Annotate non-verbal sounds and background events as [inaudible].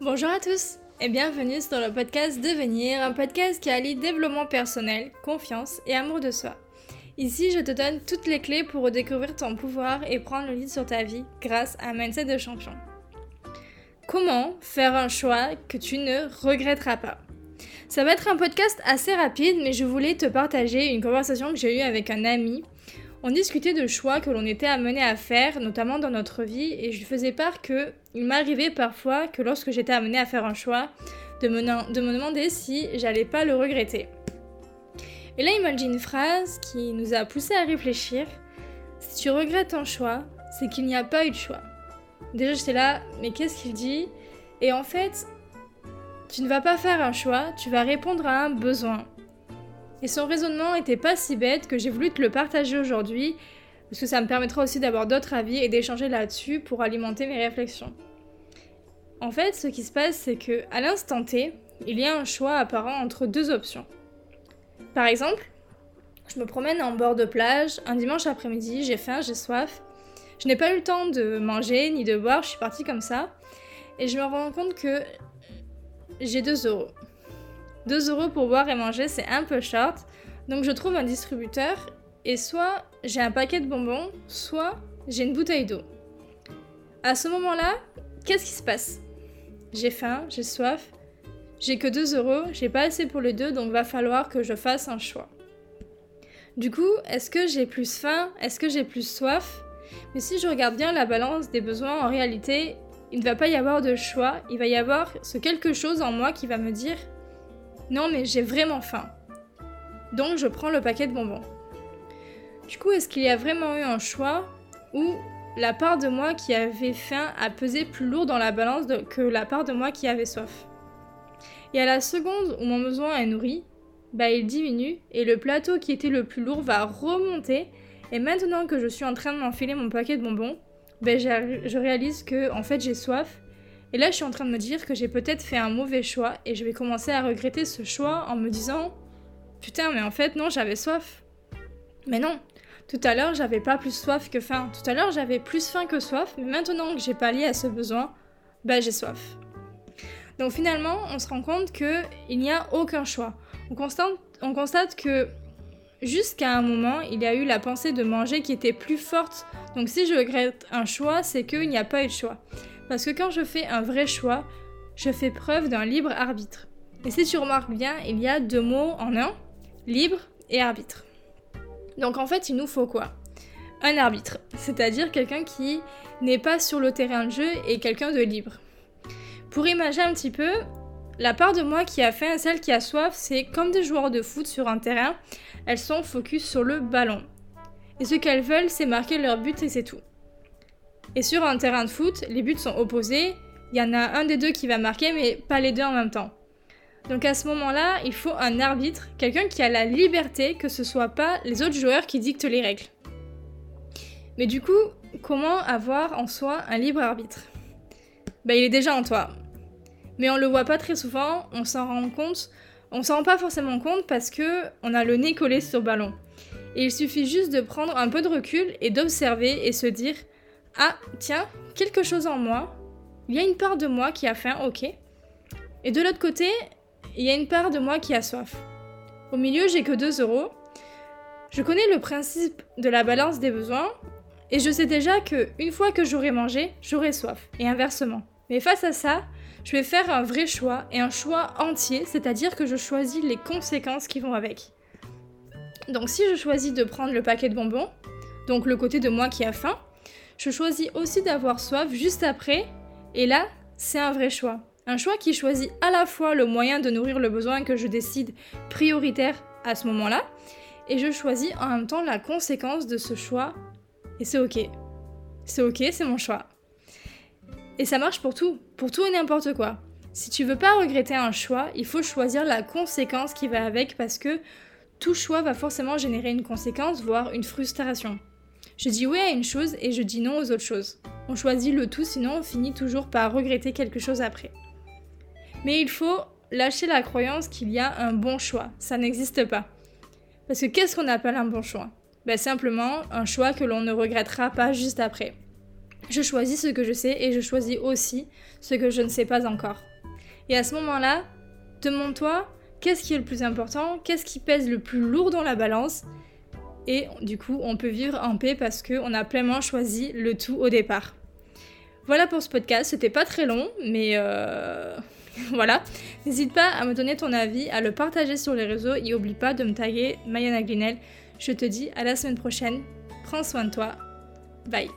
Bonjour à tous et bienvenue sur le podcast Devenir, un podcast qui allie développement personnel, confiance et amour de soi. Ici, je te donne toutes les clés pour redécouvrir ton pouvoir et prendre le lead sur ta vie grâce à un mindset de champion. Comment faire un choix que tu ne regretteras pas? Ça va être un podcast assez rapide, mais je voulais te partager une conversation que j'ai eue avec un ami on discutait de choix que l'on était amené à faire, notamment dans notre vie, et je lui faisais part que il m'arrivait parfois que lorsque j'étais amené à faire un choix, de me, de me demander si j'allais pas le regretter. Et là, il m'a dit une phrase qui nous a poussé à réfléchir. Si tu regrettes un choix, c'est qu'il n'y a pas eu de choix. Déjà, j'étais là, mais qu'est-ce qu'il dit? Et en fait, tu ne vas pas faire un choix, tu vas répondre à un besoin. Et son raisonnement était pas si bête que j'ai voulu te le partager aujourd'hui, parce que ça me permettra aussi d'avoir d'autres avis et d'échanger là-dessus pour alimenter mes réflexions. En fait, ce qui se passe, c'est que à l'instant T, il y a un choix apparent entre deux options. Par exemple, je me promène en bord de plage un dimanche après-midi, j'ai faim, j'ai soif. Je n'ai pas eu le temps de manger ni de boire, je suis partie comme ça. Et je me rends compte que j'ai 2 euros. 2 euros pour boire et manger, c'est un peu short. Donc je trouve un distributeur et soit j'ai un paquet de bonbons, soit j'ai une bouteille d'eau. À ce moment-là, qu'est-ce qui se passe? J'ai faim, j'ai soif, j'ai que 2 euros, j'ai pas assez pour les deux, donc va falloir que je fasse un choix. Du coup, est-ce que j'ai plus faim? Est-ce que j'ai plus soif? Mais si je regarde bien la balance des besoins, en réalité, il ne va pas y avoir de choix, il va y avoir ce quelque chose en moi qui va me dire non, mais j'ai vraiment faim. Donc je prends le paquet de bonbons. Du coup, est-ce qu'il y a vraiment eu un choix où la part de moi qui avait faim a pesé plus lourd dans la balance que la part de moi qui avait soif? Et à la seconde où mon besoin est nourri, bah il diminue et le plateau qui était le plus lourd va remonter. Et maintenant que je suis en train de m'enfiler mon paquet de bonbons, bah, je réalise que en fait j'ai soif et là, je suis en train de me dire que j'ai peut-être fait un mauvais choix et je vais commencer à regretter ce choix en me disant Putain, mais en fait, non, j'avais soif. Mais non, tout à l'heure, j'avais pas plus soif que faim. Tout à l'heure, j'avais plus faim que soif, mais maintenant que j'ai pallié à ce besoin, bah j'ai soif. Donc finalement, on se rend compte qu'il n'y a aucun choix. On constate, on constate que jusqu'à un moment, il y a eu la pensée de manger qui était plus forte. Donc si je regrette un choix, c'est qu'il n'y a pas eu de choix. Parce que quand je fais un vrai choix, je fais preuve d'un libre arbitre. Et si tu remarques bien, il y a deux mots en un, libre et arbitre. Donc en fait, il nous faut quoi? Un arbitre, c'est-à-dire quelqu'un qui n'est pas sur le terrain de jeu et quelqu'un de libre. Pour imaginer un petit peu, la part de moi qui a faim et celle qui a soif, c'est comme des joueurs de foot sur un terrain, elles sont focus sur le ballon. Et ce qu'elles veulent, c'est marquer leur but et c'est tout. Et sur un terrain de foot, les buts sont opposés. Il y en a un des deux qui va marquer, mais pas les deux en même temps. Donc à ce moment-là, il faut un arbitre, quelqu'un qui a la liberté que ce soit pas les autres joueurs qui dictent les règles. Mais du coup, comment avoir en soi un libre arbitre? Bah il est déjà en toi. Mais on le voit pas très souvent, on s'en rend compte, on s'en rend pas forcément compte parce que on a le nez collé sur le ballon. Et il suffit juste de prendre un peu de recul et d'observer et se dire ah, tiens, quelque chose en moi. Il y a une part de moi qui a faim, ok. Et de l'autre côté, il y a une part de moi qui a soif. Au milieu, j'ai que 2 euros. Je connais le principe de la balance des besoins et je sais déjà que une fois que j'aurai mangé, j'aurai soif et inversement. Mais face à ça, je vais faire un vrai choix et un choix entier, c'est-à-dire que je choisis les conséquences qui vont avec. Donc si je choisis de prendre le paquet de bonbons, donc le côté de moi qui a faim, je choisis aussi d'avoir soif juste après, et là, c'est un vrai choix. Un choix qui choisit à la fois le moyen de nourrir le besoin que je décide prioritaire à ce moment-là, et je choisis en même temps la conséquence de ce choix, et c'est ok. C'est ok, c'est mon choix. Et ça marche pour tout, pour tout et n'importe quoi. Si tu veux pas regretter un choix, il faut choisir la conséquence qui va avec parce que tout choix va forcément générer une conséquence, voire une frustration. Je dis oui à une chose et je dis non aux autres choses. On choisit le tout, sinon on finit toujours par regretter quelque chose après. Mais il faut lâcher la croyance qu'il y a un bon choix. Ça n'existe pas. Parce que qu'est-ce qu'on appelle un bon choix? Ben, Simplement un choix que l'on ne regrettera pas juste après. Je choisis ce que je sais et je choisis aussi ce que je ne sais pas encore. Et à ce moment-là, demande-toi qu'est-ce qui est le plus important, qu'est-ce qui pèse le plus lourd dans la balance? Et du coup, on peut vivre en paix parce qu'on a pleinement choisi le tout au départ. Voilà pour ce podcast, c'était pas très long, mais euh, [laughs] voilà. N'hésite pas à me donner ton avis, à le partager sur les réseaux et oublie pas de me taguer Mayana Glinel. Je te dis à la semaine prochaine. Prends soin de toi. Bye.